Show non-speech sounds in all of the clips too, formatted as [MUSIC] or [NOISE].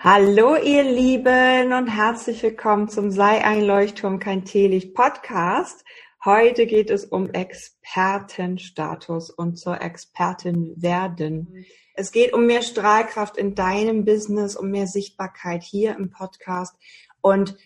Hallo ihr Lieben und herzlich willkommen zum Sei ein Leuchtturm kein Teelicht Podcast. Heute geht es um Expertenstatus und zur Expertin werden. Es geht um mehr Strahlkraft in deinem Business, um mehr Sichtbarkeit hier im Podcast. Und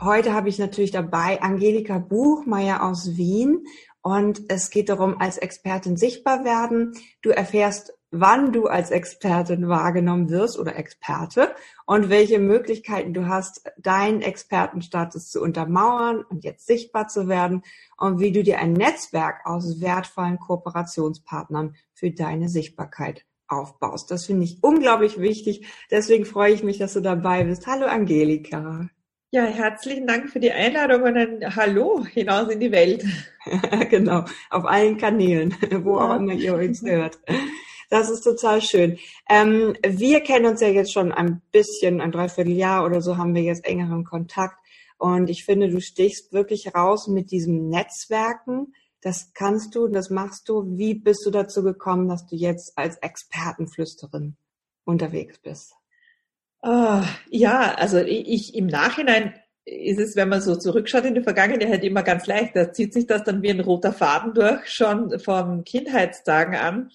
heute habe ich natürlich dabei Angelika Buchmeier aus Wien. Und es geht darum, als Expertin sichtbar werden. Du erfährst wann du als Expertin wahrgenommen wirst oder Experte und welche Möglichkeiten du hast, deinen Expertenstatus zu untermauern und jetzt sichtbar zu werden und wie du dir ein Netzwerk aus wertvollen Kooperationspartnern für deine Sichtbarkeit aufbaust. Das finde ich unglaublich wichtig. Deswegen freue ich mich, dass du dabei bist. Hallo Angelika. Ja, herzlichen Dank für die Einladung und ein Hallo hinaus in die Welt. [LAUGHS] genau, auf allen Kanälen, wo auch immer ihr uns [LAUGHS] hört. Das ist total schön. Ähm, wir kennen uns ja jetzt schon ein bisschen, ein Dreivierteljahr oder so haben wir jetzt engeren Kontakt. Und ich finde, du stichst wirklich raus mit diesem Netzwerken. Das kannst du, das machst du. Wie bist du dazu gekommen, dass du jetzt als Expertenflüsterin unterwegs bist? Uh, ja, also ich im Nachhinein ist es, wenn man so zurückschaut in die Vergangenheit, immer ganz leicht. Da zieht sich das dann wie ein roter Faden durch, schon von Kindheitstagen an.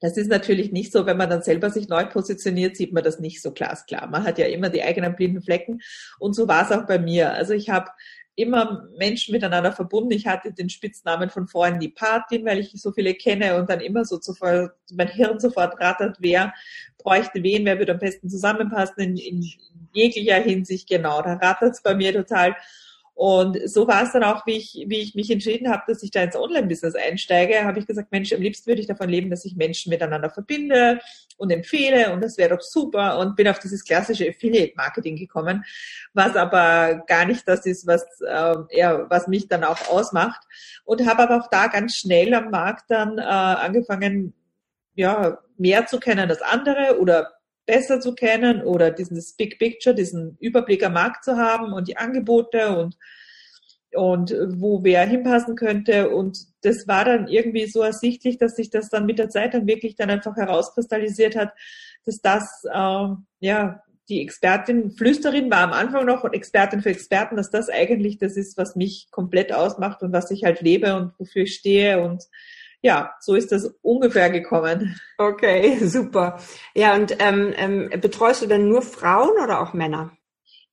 Das ist natürlich nicht so, wenn man dann selber sich neu positioniert, sieht man das nicht so glasklar. Man hat ja immer die eigenen blinden Flecken und so war es auch bei mir. Also ich habe immer Menschen miteinander verbunden. Ich hatte den Spitznamen von vorhin die Patin, weil ich so viele kenne und dann immer so sofort, mein Hirn sofort rattert, wer bräuchte wen, wer würde am besten zusammenpassen in, in jeglicher Hinsicht. Genau, da rattert es bei mir total. Und so war es dann auch, wie ich, wie ich mich entschieden habe, dass ich da ins Online-Business einsteige, habe ich gesagt, Mensch, am liebsten würde ich davon leben, dass ich Menschen miteinander verbinde und empfehle und das wäre doch super und bin auf dieses klassische Affiliate-Marketing gekommen, was aber gar nicht das ist, was, äh, eher, was mich dann auch ausmacht und habe aber auch da ganz schnell am Markt dann äh, angefangen, ja, mehr zu kennen als andere oder besser zu kennen oder dieses Big Picture, diesen Überblick am Markt zu haben und die Angebote und und wo wer hinpassen könnte. Und das war dann irgendwie so ersichtlich, dass sich das dann mit der Zeit dann wirklich dann einfach herauskristallisiert hat, dass das äh, ja die Expertin, Flüsterin war am Anfang noch und Expertin für Experten, dass das eigentlich das ist, was mich komplett ausmacht und was ich halt lebe und wofür ich stehe und ja, so ist das ungefähr gekommen. Okay, [LAUGHS] super. Ja, und ähm, ähm, betreust du denn nur Frauen oder auch Männer?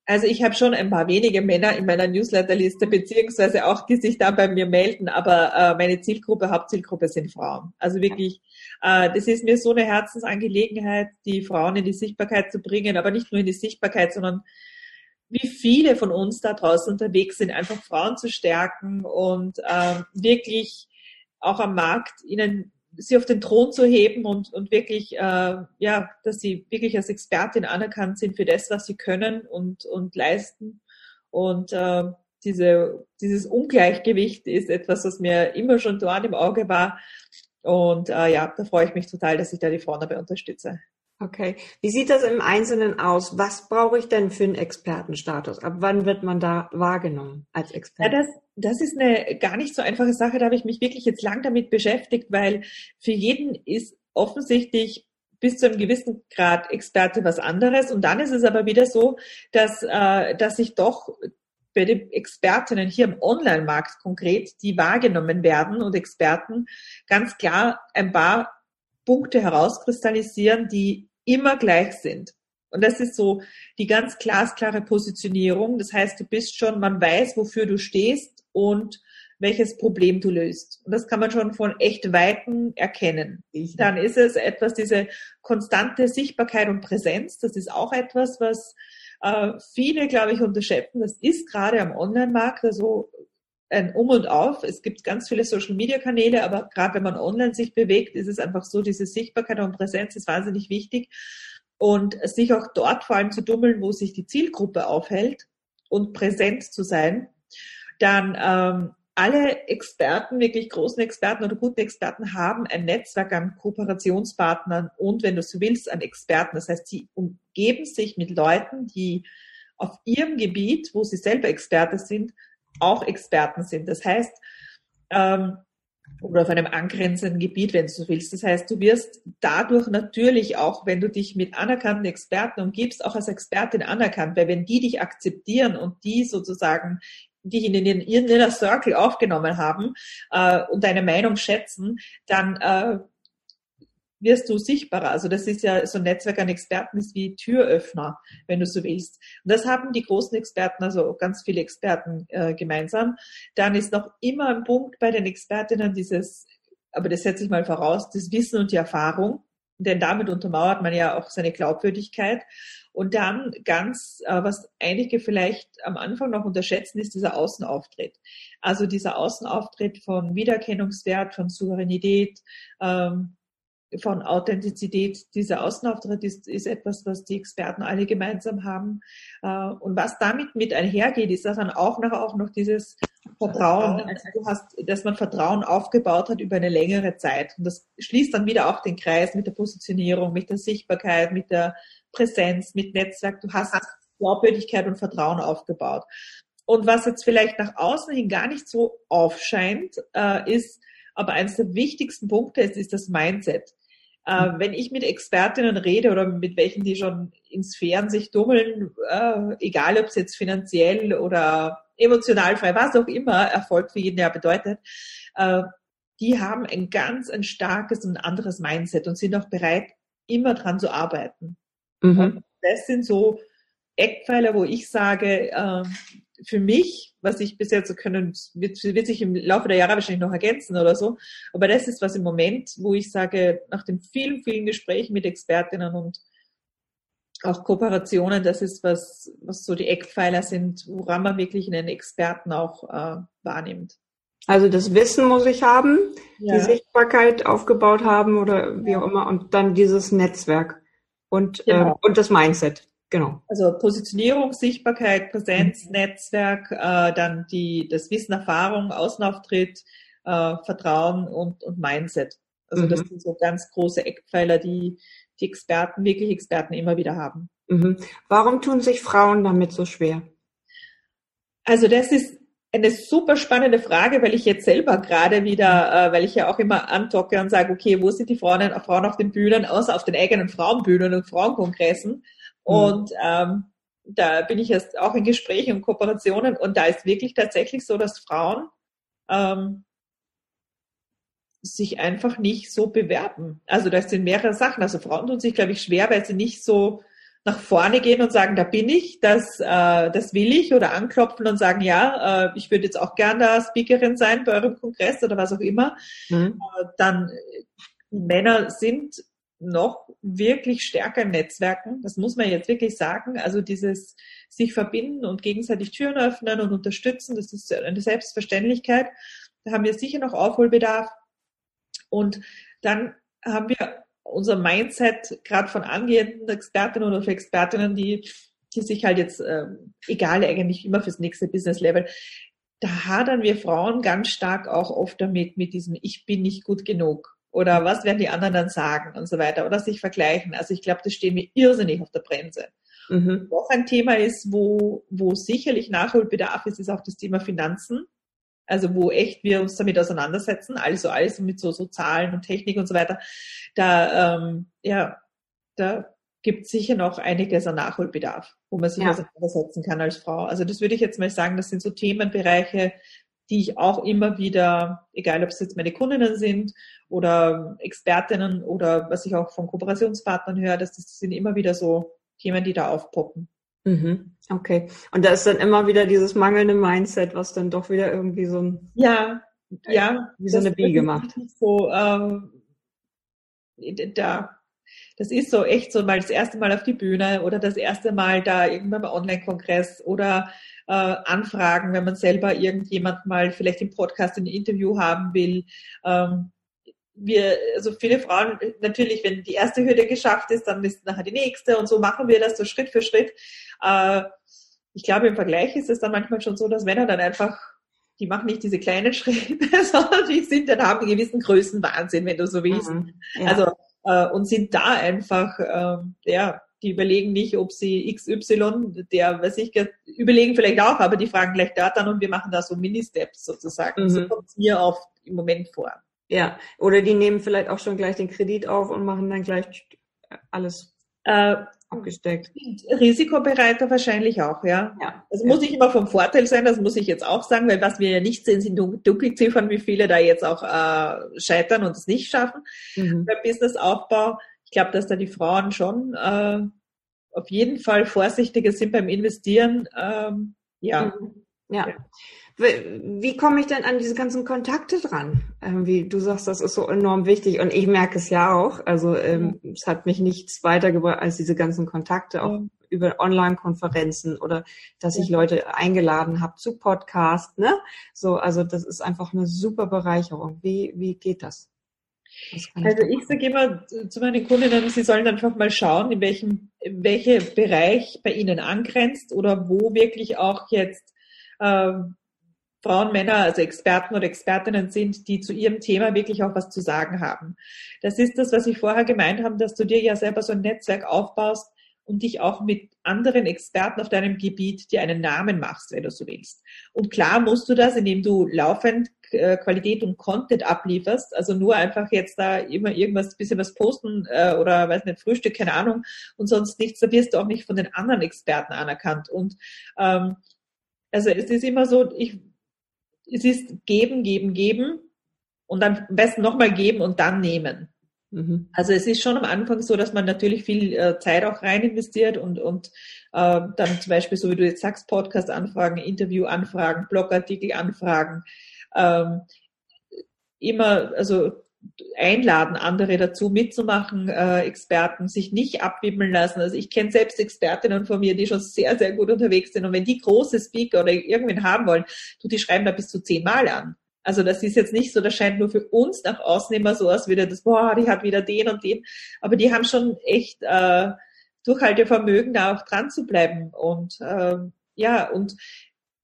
Also ich habe schon ein paar wenige Männer in meiner Newsletterliste, beziehungsweise auch, die sich da bei mir melden, aber äh, meine Zielgruppe, Hauptzielgruppe sind Frauen. Also wirklich, äh, das ist mir so eine Herzensangelegenheit, die Frauen in die Sichtbarkeit zu bringen, aber nicht nur in die Sichtbarkeit, sondern wie viele von uns da draußen unterwegs sind, einfach Frauen zu stärken und äh, wirklich auch am Markt ihnen sie auf den Thron zu heben und, und wirklich, äh, ja, dass sie wirklich als Expertin anerkannt sind für das, was sie können und, und leisten. Und äh, diese, dieses Ungleichgewicht ist etwas, was mir immer schon dort im Auge war. Und äh, ja, da freue ich mich total, dass ich da die Frauen dabei unterstütze. Okay. Wie sieht das im Einzelnen aus? Was brauche ich denn für einen Expertenstatus? Ab wann wird man da wahrgenommen als Experte? Ja, das, das ist eine gar nicht so einfache Sache. Da habe ich mich wirklich jetzt lang damit beschäftigt, weil für jeden ist offensichtlich bis zu einem gewissen Grad Experte was anderes. Und dann ist es aber wieder so, dass, äh, dass sich doch bei den Expertinnen hier im Online-Markt konkret, die wahrgenommen werden und Experten ganz klar ein paar Punkte herauskristallisieren, die immer gleich sind. Und das ist so die ganz glasklare Positionierung. Das heißt, du bist schon, man weiß, wofür du stehst und welches Problem du löst. Und das kann man schon von echt Weitem erkennen. Dann ist es etwas, diese konstante Sichtbarkeit und Präsenz. Das ist auch etwas, was äh, viele, glaube ich, unterschätzen. Das ist gerade am Online-Markt, also ein Um und Auf. Es gibt ganz viele Social-Media-Kanäle, aber gerade wenn man online sich bewegt, ist es einfach so, diese Sichtbarkeit und Präsenz ist wahnsinnig wichtig. Und sich auch dort vor allem zu dummeln, wo sich die Zielgruppe aufhält und präsent zu sein. Dann ähm, alle Experten, wirklich großen Experten oder guten Experten haben ein Netzwerk an Kooperationspartnern und, wenn du so willst, an Experten. Das heißt, sie umgeben sich mit Leuten, die auf ihrem Gebiet, wo sie selber Experte sind, auch Experten sind. Das heißt, ähm, oder auf einem angrenzenden Gebiet, wenn du so willst. Das heißt, du wirst dadurch natürlich auch, wenn du dich mit anerkannten Experten umgibst, auch als Expertin anerkannt, weil wenn die dich akzeptieren und die sozusagen dich in ihren Inner Circle aufgenommen haben äh, und deine Meinung schätzen, dann äh, wirst du sichtbarer. Also das ist ja so ein Netzwerk an Experten ist wie Türöffner, wenn du so willst. Und das haben die großen Experten, also ganz viele Experten äh, gemeinsam. Dann ist noch immer ein Punkt bei den Expertinnen dieses, aber das setze ich mal voraus, das Wissen und die Erfahrung. Denn damit untermauert man ja auch seine Glaubwürdigkeit. Und dann ganz, äh, was einige vielleicht am Anfang noch unterschätzen, ist dieser Außenauftritt. Also dieser Außenauftritt von Wiedererkennungswert, von Souveränität, ähm, von Authentizität. Dieser Außenauftritt ist, ist etwas, was die Experten alle gemeinsam haben. Äh, und was damit mit einhergeht, ist dann auch noch, auch noch dieses Vertrauen. Also du hast, dass man Vertrauen aufgebaut hat über eine längere Zeit. Und das schließt dann wieder auch den Kreis mit der Positionierung, mit der Sichtbarkeit, mit der Präsenz, mit Netzwerk. Du hast Glaubwürdigkeit und Vertrauen aufgebaut. Und was jetzt vielleicht nach außen hin gar nicht so aufscheint, äh, ist, aber eines der wichtigsten Punkte ist, ist das Mindset. Äh, wenn ich mit Expertinnen rede oder mit welchen, die schon in Sphären sich dummeln, äh, egal ob es jetzt finanziell oder emotional frei, was auch immer Erfolg für jeden ja bedeutet, äh, die haben ein ganz ein starkes und anderes Mindset und sind auch bereit, immer dran zu arbeiten. Mhm. das sind so Eckpfeiler, wo ich sage, äh, für mich, was ich bis jetzt können, wird, wird sich im Laufe der Jahre wahrscheinlich noch ergänzen oder so. Aber das ist was im Moment, wo ich sage, nach den vielen, vielen Gesprächen mit Expertinnen und auch Kooperationen, das ist was, was so die Eckpfeiler sind, woran man wirklich einen Experten auch äh, wahrnimmt. Also das Wissen muss ich haben, ja. die Sichtbarkeit aufgebaut haben oder wie auch immer und dann dieses Netzwerk und, genau. äh, und das Mindset. Genau. Also Positionierung, Sichtbarkeit, Präsenz, mhm. Netzwerk, äh, dann die, das Wissen, Erfahrung, Außenauftritt, äh, Vertrauen und, und Mindset. Also mhm. das sind so ganz große Eckpfeiler, die die Experten, wirklich Experten immer wieder haben. Mhm. Warum tun sich Frauen damit so schwer? Also das ist eine super spannende Frage, weil ich jetzt selber gerade wieder, äh, weil ich ja auch immer antocke und sage, okay, wo sind die Frauen, Frauen auf den Bühnen, außer auf den eigenen Frauenbühnen und Frauenkongressen? Mhm. Und ähm, da bin ich jetzt auch in Gesprächen und Kooperationen und da ist wirklich tatsächlich so, dass Frauen ähm, sich einfach nicht so bewerben. Also da sind mehrere Sachen. Also Frauen tun sich, glaube ich, schwer, weil sie nicht so nach vorne gehen und sagen, da bin ich, das, äh, das will ich oder anklopfen und sagen, ja, äh, ich würde jetzt auch gern da Speakerin sein bei eurem Kongress oder was auch immer. Mhm. Äh, dann Männer sind noch wirklich stärker Netzwerken. Das muss man jetzt wirklich sagen. Also dieses sich verbinden und gegenseitig Türen öffnen und unterstützen, das ist eine Selbstverständlichkeit. Da haben wir sicher noch Aufholbedarf. Und dann haben wir unser Mindset gerade von angehenden Expertinnen oder Expertinnen, die, die sich halt jetzt, äh, egal eigentlich immer fürs nächste Business Level, da hadern wir Frauen ganz stark auch oft damit, mit diesem Ich bin nicht gut genug oder was werden die anderen dann sagen und so weiter oder sich vergleichen. Also ich glaube, das stehen wir irrsinnig auf der Bremse. Mhm. Noch ein Thema ist, wo, wo sicherlich Nachholbedarf ist, ist auch das Thema Finanzen. Also wo echt wir uns damit auseinandersetzen, also alles mit so, so Zahlen und Technik und so weiter. Da, ähm, ja, da gibt sicher noch einiges an Nachholbedarf, wo man sich ja. auseinandersetzen kann als Frau. Also das würde ich jetzt mal sagen, das sind so Themenbereiche, die ich auch immer wieder, egal ob es jetzt meine Kundinnen sind oder Expertinnen oder was ich auch von Kooperationspartnern höre, dass das sind immer wieder so Themen, die da aufpoppen. Mhm. Okay. Und da ist dann immer wieder dieses mangelnde Mindset, was dann doch wieder irgendwie so ein ja ja wie so eine Biege macht. So ähm, da das ist so echt so mal das erste Mal auf die Bühne oder das erste Mal da irgendwann beim Online-Kongress oder äh, Anfragen, wenn man selber irgendjemand mal vielleicht im Podcast ein Interview haben will. Ähm, wir, also viele Frauen, natürlich, wenn die erste Hürde geschafft ist, dann ist nachher die nächste und so machen wir das so Schritt für Schritt. Äh, ich glaube, im Vergleich ist es dann manchmal schon so, dass Männer dann einfach, die machen nicht diese kleinen [LAUGHS] Schritte, sondern die sind dann haben einen gewissen Größenwahnsinn, wenn du so willst. Mhm, ja. Also äh, und sind da einfach, äh, ja, die überlegen nicht, ob sie XY, der, weiß ich, überlegen vielleicht auch, aber die fragen gleich da dann und wir machen da so Mini-Steps sozusagen. Mhm. So kommt es mir oft im Moment vor. Ja, oder die nehmen vielleicht auch schon gleich den Kredit auf und machen dann gleich alles äh, abgesteckt. Risikobereiter wahrscheinlich auch, ja. ja also ja. muss nicht immer vom Vorteil sein, das muss ich jetzt auch sagen, weil was wir ja nicht sehen, sind Dunkelziffern, wie viele da jetzt auch äh, scheitern und es nicht schaffen mhm. beim Businessaufbau. Ich glaube, dass da die Frauen schon äh, auf jeden Fall vorsichtiger sind beim Investieren. Ähm, ja. Mhm. ja. ja. Wie komme ich denn an diese ganzen Kontakte dran? Ähm, wie du sagst, das ist so enorm wichtig und ich merke es ja auch. Also ähm, ja. es hat mich nichts weitergebracht als diese ganzen Kontakte, auch ja. über Online-Konferenzen oder dass ja. ich Leute eingeladen habe zu Podcast. Ne? So, also das ist einfach eine super Bereicherung. Wie wie geht das? Also ich sage immer zu meinen Kundinnen, sie sollen einfach mal schauen, in welchem, in welcher Bereich bei ihnen angrenzt oder wo wirklich auch jetzt ähm, Frauen, Männer, also Experten oder Expertinnen sind, die zu ihrem Thema wirklich auch was zu sagen haben. Das ist das, was ich vorher gemeint habe, dass du dir ja selber so ein Netzwerk aufbaust und dich auch mit anderen Experten auf deinem Gebiet dir einen Namen machst, wenn du so willst. Und klar musst du das, indem du laufend äh, Qualität und Content ablieferst, also nur einfach jetzt da immer irgendwas, bisschen was posten äh, oder weiß nicht, Frühstück, keine Ahnung und sonst nichts, da wirst du auch nicht von den anderen Experten anerkannt. Und ähm, also es ist immer so, ich es ist geben, geben, geben und dann am besten nochmal geben und dann nehmen. Mhm. Also es ist schon am Anfang so, dass man natürlich viel äh, Zeit auch rein investiert und, und äh, dann zum Beispiel, so wie du jetzt sagst, Podcast-Anfragen, Interview-Anfragen, Blogartikel-Anfragen, ähm, immer, also einladen, andere dazu mitzumachen, äh, Experten sich nicht abwimmeln lassen. Also ich kenne selbst Expertinnen von mir, die schon sehr, sehr gut unterwegs sind. Und wenn die große Speaker oder irgendwen haben wollen, du, die schreiben da bis zu zehnmal an. Also das ist jetzt nicht so, das scheint nur für uns nach außen immer so aus, wieder das, boah, die hat wieder den und den. Aber die haben schon echt äh, Durchhaltevermögen, da auch dran zu bleiben. Und äh, ja, und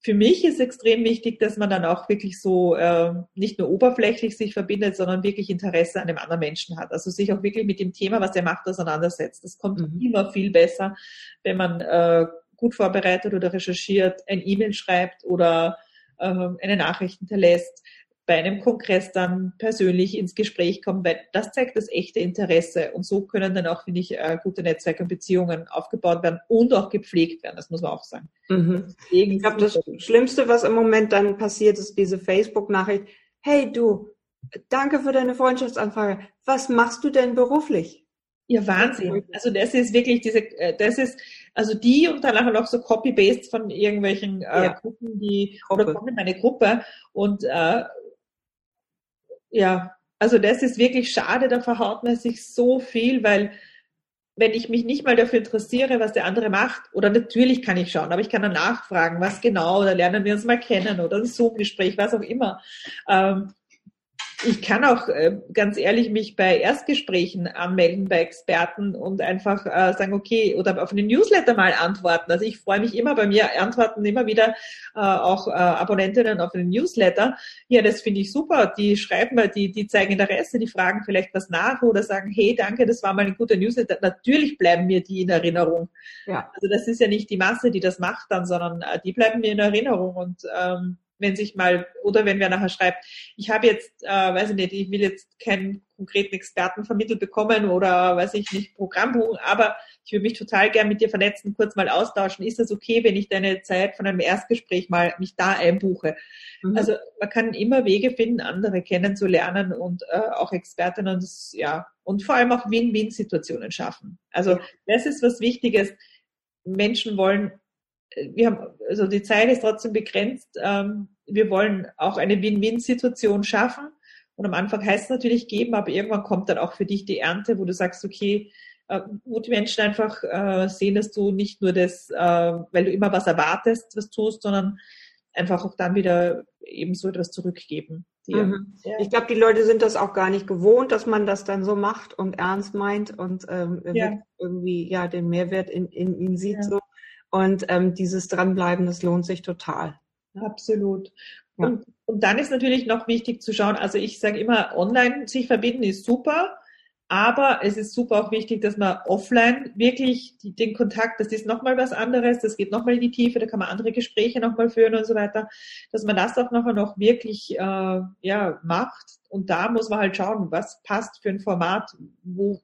für mich ist extrem wichtig, dass man dann auch wirklich so äh, nicht nur oberflächlich sich verbindet, sondern wirklich Interesse an dem anderen Menschen hat. Also sich auch wirklich mit dem Thema, was er macht, auseinandersetzt. Das kommt mhm. immer viel besser, wenn man äh, gut vorbereitet oder recherchiert, ein E-Mail schreibt oder äh, eine Nachricht hinterlässt bei einem Kongress dann persönlich ins Gespräch kommen, weil das zeigt das echte Interesse und so können dann auch, finde ich, äh, gute Netzwerke und Beziehungen aufgebaut werden und auch gepflegt werden, das muss man auch sagen. Mhm. Ich glaube, das Schlimmste, was im Moment dann passiert, ist diese Facebook-Nachricht, hey du, danke für deine Freundschaftsanfrage, was machst du denn beruflich? Ja, Wahnsinn. Also das ist wirklich diese, äh, das ist, also die und dann nachher noch so Copy-Paste von irgendwelchen äh, ja. Gruppen, die Gruppe. oder kommen in meine Gruppe und äh, ja, also das ist wirklich schade, da verhaut man sich so viel, weil wenn ich mich nicht mal dafür interessiere, was der andere macht, oder natürlich kann ich schauen, aber ich kann dann nachfragen, was genau, oder lernen wir uns mal kennen, oder ein Zoom-Gespräch, was auch immer. Ähm, ich kann auch äh, ganz ehrlich mich bei Erstgesprächen anmelden bei Experten und einfach äh, sagen, okay, oder auf einen Newsletter mal antworten. Also ich freue mich immer bei mir, antworten immer wieder äh, auch Abonnentinnen auf einen Newsletter. Ja, das finde ich super. Die schreiben mal, die, die zeigen Interesse, die fragen vielleicht was nach oder sagen, hey, danke, das war mal ein guter Newsletter. Natürlich bleiben mir die in Erinnerung. Ja. Also das ist ja nicht die Masse, die das macht dann, sondern die bleiben mir in Erinnerung und ähm, wenn sich mal, oder wenn wer nachher schreibt, ich habe jetzt, äh, weiß ich nicht, ich will jetzt keinen konkreten Experten vermittelt bekommen oder weiß ich nicht, Programm buchen, aber ich würde mich total gern mit dir vernetzen, kurz mal austauschen. Ist das okay, wenn ich deine Zeit von einem Erstgespräch mal mich da einbuche? Mhm. Also man kann immer Wege finden, andere kennenzulernen und äh, auch Expertinnen das, ja, und vor allem auch Win-Win-Situationen schaffen. Also das ist was Wichtiges. Menschen wollen wir haben, also die Zeit ist trotzdem begrenzt. Ähm, wir wollen auch eine Win-Win-Situation schaffen. Und am Anfang heißt es natürlich geben, aber irgendwann kommt dann auch für dich die Ernte, wo du sagst, okay, äh, wo die Menschen einfach äh, sehen, dass du nicht nur das, äh, weil du immer was erwartest, was tust, sondern einfach auch dann wieder eben so etwas zurückgeben. Mhm. Ja. Ich glaube, die Leute sind das auch gar nicht gewohnt, dass man das dann so macht und ernst meint und ähm, ja. irgendwie ja den Mehrwert in, in ihnen sieht. Ja. So. Und ähm, dieses Dranbleiben, das lohnt sich total. Absolut. Ja. Und, und dann ist natürlich noch wichtig zu schauen, also ich sage immer, online sich verbinden ist super, Aber es ist super auch wichtig, dass man offline wirklich die, den Kontakt, das ist nochmal was anderes, das geht nochmal in die Tiefe, da kann man andere Gespräche nochmal führen und so weiter, dass man das auch nachher noch wirklich äh, ja, macht. Und da muss man halt schauen, was passt für ein Format, wo,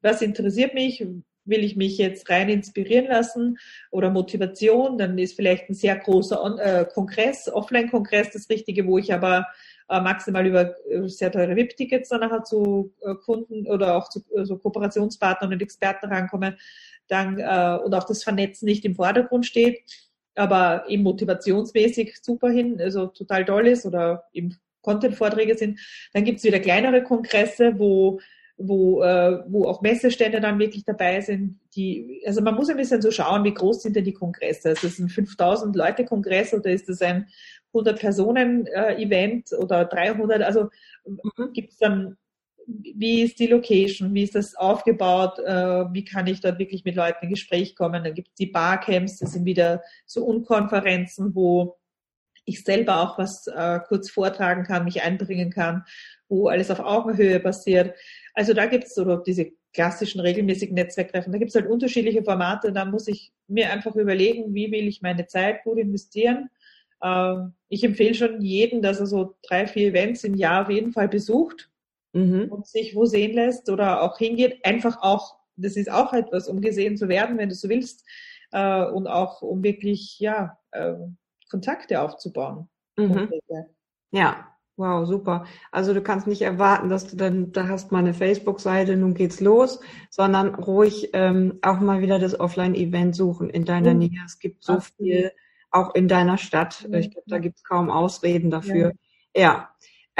was interessiert mich, will ich mich jetzt rein inspirieren lassen oder Motivation, dann ist vielleicht ein sehr großer äh, Kongress, Offline-Kongress das Richtige, wo ich aber äh, maximal über äh, sehr teure VIP-Tickets dann nachher zu Kunden oder auch zu äh, so Kooperationspartnern und Experten rankomme, dann äh, und auch das Vernetzen nicht im Vordergrund steht, aber eben motivationsmäßig super hin, also total toll ist oder eben Content-Vorträge sind. Dann gibt's wieder kleinere Kongresse, wo wo, äh, wo auch Messestände dann wirklich dabei sind. Die, also man muss ein bisschen so schauen, wie groß sind denn die Kongresse. Ist ein 5000 Leute Kongress oder ist es ein 100 Personen äh, Event oder 300? Also mhm. gibt es dann, wie ist die Location, wie ist das aufgebaut, äh, wie kann ich dort wirklich mit Leuten in Gespräch kommen? Dann gibt es die Barcamps, das sind wieder so Unkonferenzen, wo ich selber auch was äh, kurz vortragen kann, mich einbringen kann, wo alles auf Augenhöhe passiert. Also da gibt es so diese klassischen regelmäßigen Netzwerktreffen, da gibt es halt unterschiedliche Formate, da muss ich mir einfach überlegen, wie will ich meine Zeit gut investieren. Ähm, ich empfehle schon jedem, dass er so drei, vier Events im Jahr auf jeden Fall besucht mhm. und sich wo sehen lässt oder auch hingeht. Einfach auch, das ist auch etwas, um gesehen zu werden, wenn du so willst, äh, und auch um wirklich, ja, äh, Kontakte aufzubauen. Mhm. Ja, Wow, super. Also du kannst nicht erwarten, dass du dann, da hast mal eine Facebook-Seite, nun geht's los, sondern ruhig ähm, auch mal wieder das Offline-Event suchen in deiner mhm. Nähe. Es gibt so viel, auch in deiner Stadt. Mhm. Ich glaube, da gibt's kaum Ausreden dafür. Ja. ja.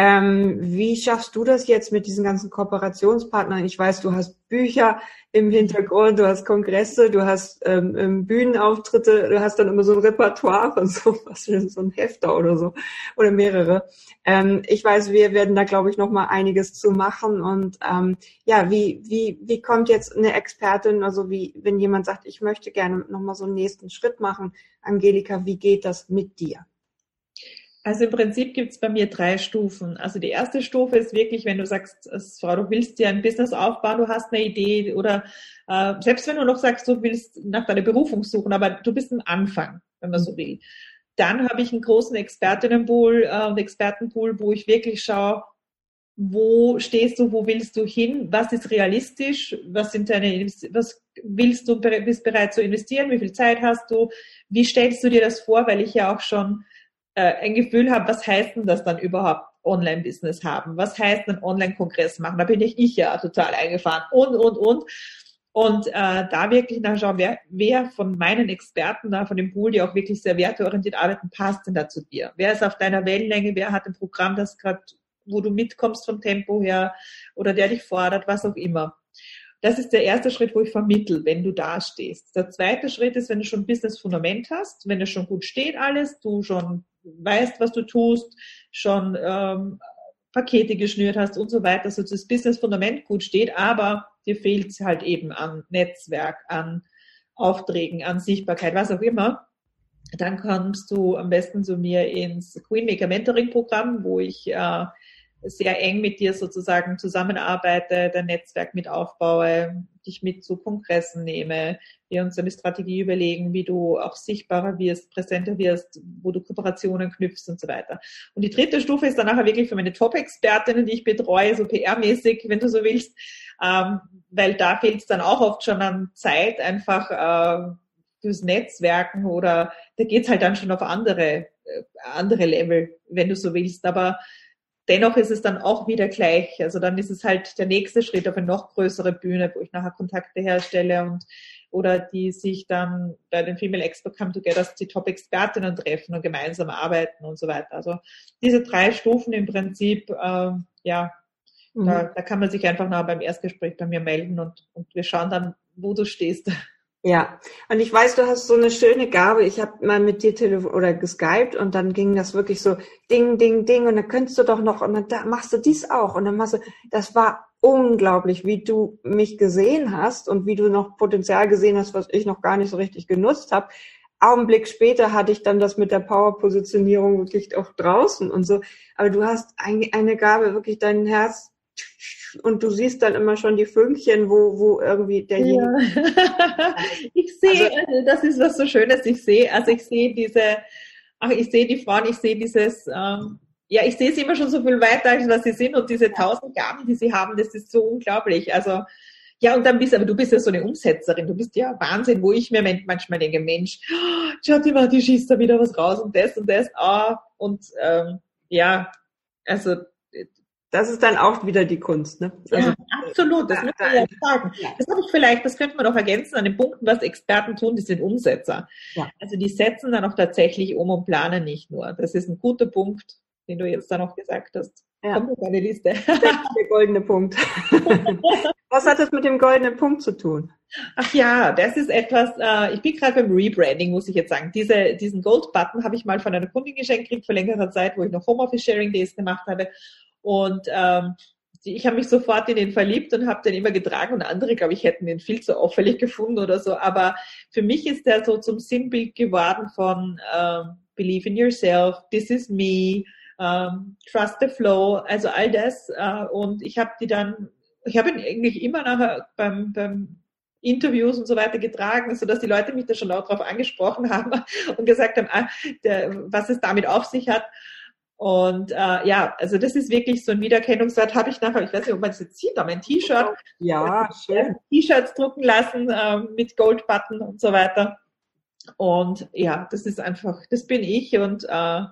Ähm, wie schaffst du das jetzt mit diesen ganzen Kooperationspartnern? Ich weiß, du hast Bücher im Hintergrund, du hast Kongresse, du hast ähm, ähm Bühnenauftritte, du hast dann immer so ein Repertoire von [LAUGHS] so was so ein Hefter oder so oder mehrere. Ähm, ich weiß, wir werden da glaube ich noch mal einiges zu machen und ähm, ja, wie wie wie kommt jetzt eine Expertin, also wie wenn jemand sagt, ich möchte gerne noch mal so einen nächsten Schritt machen, Angelika, wie geht das mit dir? Also im Prinzip gibt es bei mir drei Stufen. Also die erste Stufe ist wirklich, wenn du sagst, als Frau, du willst dir ein Business aufbauen, du hast eine Idee oder äh, selbst wenn du noch sagst, du willst nach deiner Berufung suchen, aber du bist am Anfang, wenn man so will. Dann habe ich einen großen Expertinnenpool äh, und Expertenpool, wo ich wirklich schaue, wo stehst du, wo willst du hin, was ist realistisch, was sind deine, was willst du, bist bereit zu investieren, wie viel Zeit hast du, wie stellst du dir das vor, weil ich ja auch schon äh, ein Gefühl habe, was heißt denn das dann überhaupt Online-Business haben? Was heißt ein Online-Kongress machen? Da bin ich, ich ja total eingefahren und, und, und. Und äh, da wirklich nachschauen, wer, wer von meinen Experten da, von dem Pool, die auch wirklich sehr werteorientiert arbeiten, passt denn da zu dir? Wer ist auf deiner Wellenlänge? Wer hat ein Programm, das gerade, wo du mitkommst vom Tempo her oder der dich fordert, was auch immer. Das ist der erste Schritt, wo ich vermittel, wenn du da stehst. Der zweite Schritt ist, wenn du schon Business Fundament hast, wenn es schon gut steht alles, du schon weißt, was du tust, schon ähm, Pakete geschnürt hast und so weiter, so das Business-Fundament gut steht, aber dir fehlt es halt eben an Netzwerk, an Aufträgen, an Sichtbarkeit, was auch immer, dann kommst du am besten zu mir ins Queenmaker Mentoring Programm, wo ich äh, sehr eng mit dir sozusagen zusammenarbeite, dein Netzwerk mit aufbaue, dich mit zu Kongressen nehme, wir uns eine Strategie überlegen, wie du auch sichtbarer wirst, präsenter wirst, wo du Kooperationen knüpfst und so weiter. Und die dritte Stufe ist dann nachher wirklich für meine Top-Expertinnen, die ich betreue, so PR-mäßig, wenn du so willst, ähm, weil da fehlt es dann auch oft schon an Zeit, einfach äh, fürs Netzwerken oder da geht's halt dann schon auf andere, äh, andere Level, wenn du so willst. Aber dennoch ist es dann auch wieder gleich. Also dann ist es halt der nächste Schritt auf eine noch größere Bühne, wo ich nachher Kontakte herstelle und oder die sich dann bei den Female Expo Come Together die Top-Expertinnen treffen und gemeinsam arbeiten und so weiter. Also diese drei Stufen im Prinzip, äh, ja, mhm. da, da kann man sich einfach noch beim Erstgespräch bei mir melden und, und wir schauen dann, wo du stehst. Ja, und ich weiß, du hast so eine schöne Gabe. Ich habe mal mit dir telefon oder geskypt und dann ging das wirklich so Ding, Ding, Ding und dann könntest du doch noch und dann da machst du dies auch und dann machst du, das war unglaublich, wie du mich gesehen hast und wie du noch Potenzial gesehen hast, was ich noch gar nicht so richtig genutzt habe. Augenblick später hatte ich dann das mit der Power-Positionierung wirklich auch draußen und so. Aber du hast eine Gabe, wirklich dein Herz und du siehst dann immer schon die Fünkchen, wo, wo irgendwie derjenige. Ja. [LAUGHS] ich sehe, also, das ist was so Schönes, ich sehe, also ich sehe diese, ach, ich sehe die Frauen, ich sehe dieses, ähm, ja, ich sehe sie immer schon so viel weiter, als was sie sind und diese tausend Gaben, die sie haben, das ist so unglaublich. Also, ja, und dann bist aber du bist ja so eine Umsetzerin, du bist ja Wahnsinn, wo ich mir manchmal denke, Mensch, schaut immer, die schießt da wieder was raus und das und das, ah, und ähm, ja, also das ist dann auch wieder die Kunst, ne? Also, ja, absolut, das da, muss man ja sagen. Das habe ich vielleicht, das könnte man noch ergänzen an den Punkten, was Experten tun, die sind Umsetzer. Ja. Also die setzen dann auch tatsächlich um und planen nicht nur. Das ist ein guter Punkt, den du jetzt da noch gesagt hast. Ja. Kommt auf deine Liste. [LAUGHS] Der goldene Punkt. [LAUGHS] Was hat das mit dem goldenen Punkt zu tun? Ach ja, das ist etwas, äh, ich bin gerade beim Rebranding, muss ich jetzt sagen. Diese, diesen Gold-Button habe ich mal von einer Kundin geschenkt gekriegt vor längerer Zeit, wo ich noch Homeoffice Sharing Days gemacht habe. Und ähm, ich habe mich sofort in den verliebt und habe den immer getragen und andere, glaube ich, hätten den viel zu auffällig gefunden oder so. Aber für mich ist der so zum Sinnbild geworden von ähm, Believe in yourself, this is me, ähm, Trust the Flow, also all das. Äh, und ich habe die dann, ich habe ihn eigentlich immer nachher beim, beim Interviews und so weiter getragen, so dass die Leute mich da schon auch drauf angesprochen [LAUGHS] haben und gesagt haben, ah, der, was es damit auf sich hat. Und äh, ja, also das ist wirklich so ein Wiedererkennungswert. Habe ich nachher, ich weiß nicht, ob man es jetzt sieht, aber ein T-Shirt. Ja, schön. T-Shirts drucken lassen äh, mit Gold-Button und so weiter. Und ja, das ist einfach, das bin ich und äh,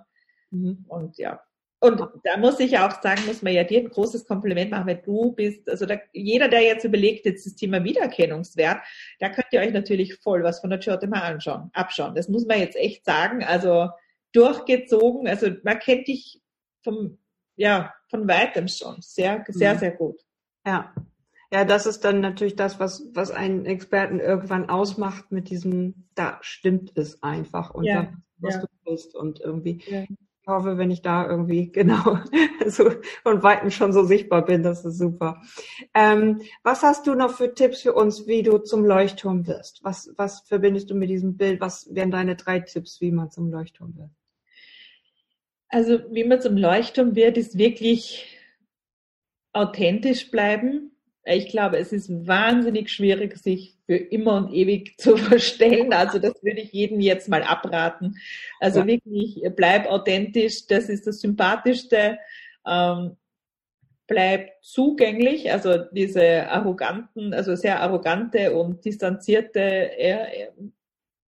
Mhm. Und ja. Und da muss ich auch sagen, muss man ja dir ein großes Kompliment machen, weil du bist, also da, jeder, der jetzt überlegt, jetzt das Thema Wiedererkennungswert, da könnt ihr euch natürlich voll was von der mal anschauen, abschauen. Das muss man jetzt echt sagen. Also durchgezogen, also man kennt dich vom, ja, von weitem schon. Sehr, sehr, mhm. sehr gut. Ja. Ja, das ist dann natürlich das, was, was einen Experten irgendwann ausmacht mit diesem, da stimmt es einfach und ja, da, was ja. du bist und irgendwie. Ja hoffe, wenn ich da irgendwie [LAUGHS] genau so von Weitem schon so sichtbar bin, das ist super. Ähm, was hast du noch für Tipps für uns, wie du zum Leuchtturm wirst? Was, was verbindest du mit diesem Bild? Was wären deine drei Tipps, wie man zum Leuchtturm wird? Also, wie man zum Leuchtturm wird, ist wirklich authentisch bleiben, ich glaube, es ist wahnsinnig schwierig, sich für immer und ewig [LAUGHS] zu verstellen. Also das würde ich jedem jetzt mal abraten. Also ja. wirklich, bleib authentisch, das ist das Sympathischste. Ähm, bleib zugänglich, also diese arroganten, also sehr arrogante und distanzierte äh,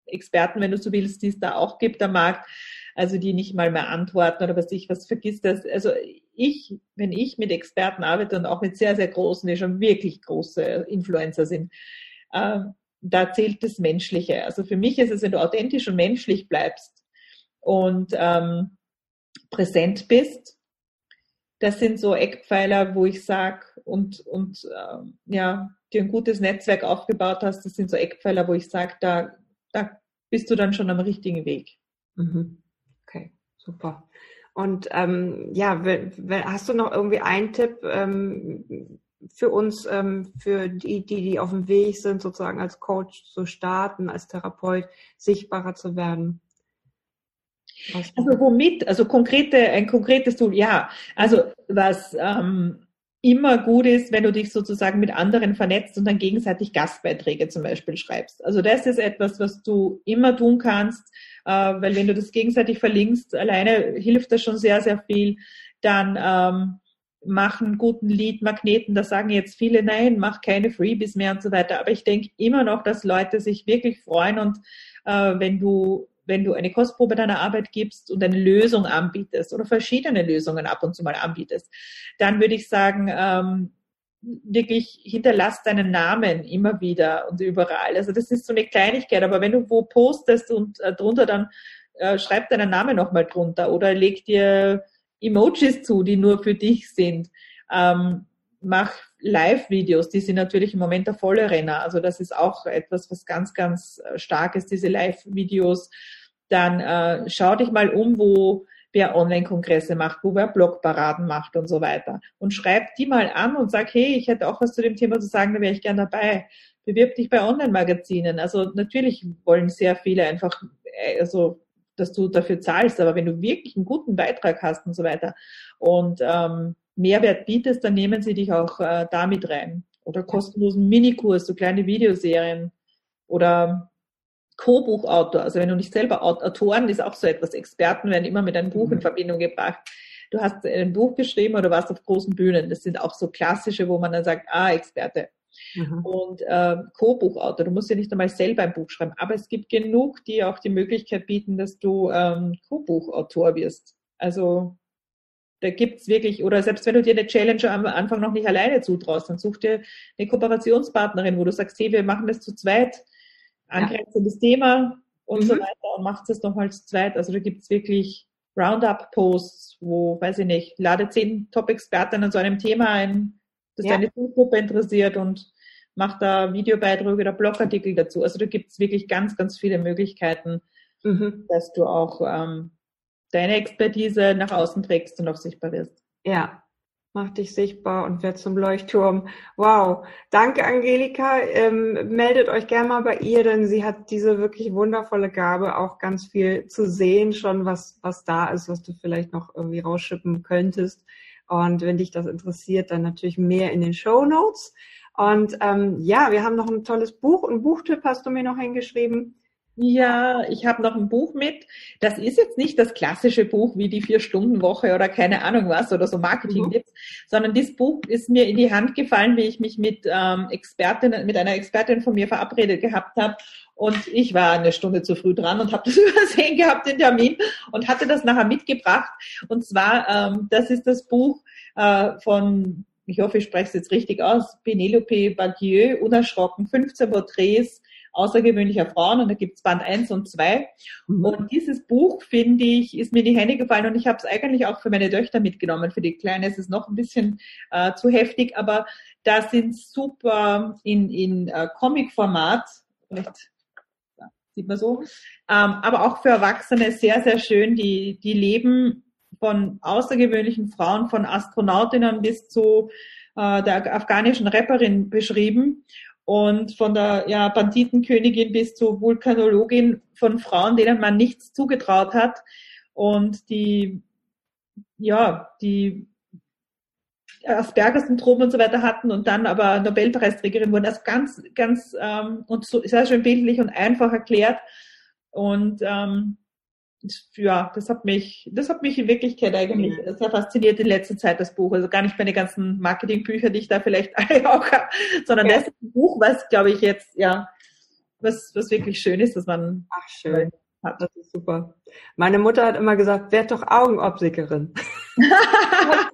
Experten, wenn du so willst, die es da auch gibt am Markt, also die nicht mal mehr antworten oder was ich was vergisst das. Also ich, wenn ich mit Experten arbeite und auch mit sehr, sehr großen, die schon wirklich große Influencer sind, äh, da zählt das Menschliche. Also für mich ist es, wenn du authentisch und menschlich bleibst und ähm, präsent bist, das sind so Eckpfeiler, wo ich sage, und, und äh, ja, dir ein gutes Netzwerk aufgebaut hast, das sind so Eckpfeiler, wo ich sage, da, da bist du dann schon am richtigen Weg. Mhm. Super. Und ähm, ja, hast du noch irgendwie einen Tipp ähm, für uns, ähm, für die, die, die auf dem Weg sind, sozusagen als Coach zu starten, als Therapeut sichtbarer zu werden? Also womit? Also konkrete, ein konkretes Tool, ja. Also was ähm, immer gut ist, wenn du dich sozusagen mit anderen vernetzt und dann gegenseitig Gastbeiträge zum Beispiel schreibst. Also das ist etwas, was du immer tun kannst äh, weil wenn du das gegenseitig verlinkst, alleine hilft das schon sehr, sehr viel. Dann ähm, mach einen guten Lead-Magneten, da sagen jetzt viele, nein, mach keine Freebies mehr und so weiter. Aber ich denke immer noch, dass Leute sich wirklich freuen und äh, wenn du wenn du eine Kostprobe deiner Arbeit gibst und eine Lösung anbietest oder verschiedene Lösungen ab und zu mal anbietest, dann würde ich sagen, ähm, wirklich hinterlass deinen Namen immer wieder und überall. Also das ist so eine Kleinigkeit, aber wenn du wo postest und äh, drunter dann äh, schreib deinen Namen nochmal drunter oder leg dir Emojis zu, die nur für dich sind. Ähm, mach Live-Videos, die sind natürlich im Moment der volle Renner. Also das ist auch etwas, was ganz, ganz äh, stark ist, diese Live-Videos. Dann äh, schau dich mal um, wo wer Online-Kongresse macht, wo wer Blogparaden macht und so weiter. Und schreib die mal an und sag, hey, ich hätte auch was zu dem Thema zu sagen, da wäre ich gern dabei. Bewirb dich bei Online-Magazinen. Also natürlich wollen sehr viele einfach, äh, also dass du dafür zahlst, aber wenn du wirklich einen guten Beitrag hast und so weiter und ähm, Mehrwert bietest, dann nehmen sie dich auch äh, damit rein. Oder kostenlosen Minikurs, so kleine Videoserien oder Co-Buchautor. Also wenn du nicht selber Autoren ist auch so etwas. Experten werden immer mit einem Buch in mhm. Verbindung gebracht. Du hast ein Buch geschrieben oder warst auf großen Bühnen. Das sind auch so klassische, wo man dann sagt, ah, Experte. Mhm. Und äh, Co-Buchautor, du musst ja nicht einmal selber ein Buch schreiben, aber es gibt genug, die auch die Möglichkeit bieten, dass du ähm, Co-Buchautor wirst. Also da gibt's wirklich, oder selbst wenn du dir eine Challenge am Anfang noch nicht alleine zutraust, dann such dir eine Kooperationspartnerin, wo du sagst, hey, wir machen das zu zweit, angrenzendes ja. Thema und mhm. so weiter und machst das nochmal zu zweit. Also da gibt's wirklich Roundup-Posts, wo, weiß ich nicht, lade zehn Top-Experten an so einem Thema ein, das ja. deine Zielgruppe interessiert und mach da Videobeiträge oder Blogartikel dazu. Also da gibt's wirklich ganz, ganz viele Möglichkeiten, mhm. dass du auch ähm, deine Expertise nach außen trägst und auch sichtbar wirst. Ja, mach dich sichtbar und werd zum Leuchtturm. Wow, danke Angelika. Ähm, meldet euch gerne mal bei ihr, denn sie hat diese wirklich wundervolle Gabe, auch ganz viel zu sehen, schon was was da ist, was du vielleicht noch irgendwie rausschippen könntest. Und wenn dich das interessiert, dann natürlich mehr in den Show Notes. Und ähm, ja, wir haben noch ein tolles Buch. Ein Buchtipp hast du mir noch hingeschrieben. Ja, ich habe noch ein Buch mit. Das ist jetzt nicht das klassische Buch wie die Vier-Stunden-Woche oder keine Ahnung was oder so Marketing-Tipps, mhm. sondern dieses Buch ist mir in die Hand gefallen, wie ich mich mit ähm, Expertin, mit einer Expertin von mir verabredet gehabt habe. Und ich war eine Stunde zu früh dran und habe [LAUGHS] das übersehen gehabt, den Termin, und hatte das nachher mitgebracht. Und zwar, ähm, das ist das Buch äh, von, ich hoffe, ich spreche es jetzt richtig aus, Penelope Badieu, Unerschrocken, 15 Porträts außergewöhnlicher Frauen und da gibt's Band 1 und 2. Mhm. Und dieses Buch, finde ich, ist mir in die Hände gefallen und ich habe es eigentlich auch für meine Töchter mitgenommen. Für die Kleine ist es noch ein bisschen äh, zu heftig, aber da sind super in, in äh, Comic-Format, vielleicht ja, sieht man so, ähm, aber auch für Erwachsene sehr, sehr schön. Die, die leben von außergewöhnlichen Frauen, von Astronautinnen bis zu äh, der afghanischen Rapperin beschrieben und von der ja, Banditenkönigin bis zur Vulkanologin von Frauen, denen man nichts zugetraut hat und die ja die Asperger-Syndrom und so weiter hatten und dann aber Nobelpreisträgerin wurden. Also ganz, ganz ähm, und so sehr schön bildlich und einfach erklärt. Und ähm, ja, das hat mich, das hat mich in Wirklichkeit eigentlich mhm. sehr fasziniert in letzter Zeit, das Buch. Also gar nicht meine ganzen Marketingbücher, die ich da vielleicht [LAUGHS] auch habe, sondern ja. das ist ein Buch, was, glaube ich, jetzt, ja, was, was wirklich schön ist, dass man. Ach, schön. Hat. Das ist super. Meine Mutter hat immer gesagt, werd doch Augenopsikerin. [LAUGHS]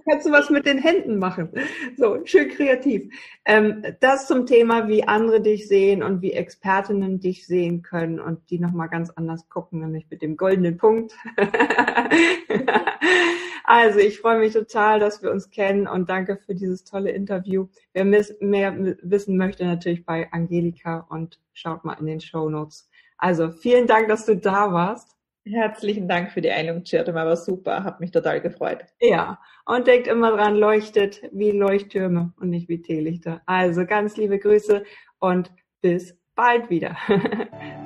Kannst du was mit den Händen machen? So, schön kreativ. Ähm, das zum Thema, wie andere dich sehen und wie Expertinnen dich sehen können und die nochmal ganz anders gucken, nämlich mit dem goldenen Punkt. [LAUGHS] also, ich freue mich total, dass wir uns kennen und danke für dieses tolle Interview. Wer mehr wissen möchte, natürlich bei Angelika und schaut mal in den Show Notes also vielen Dank, dass du da warst. Herzlichen Dank für die Einladung, Chirtima, war super, hat mich total gefreut. Ja, und denkt immer dran, leuchtet wie Leuchttürme und nicht wie Teelichter. Also ganz liebe Grüße und bis bald wieder. [LAUGHS]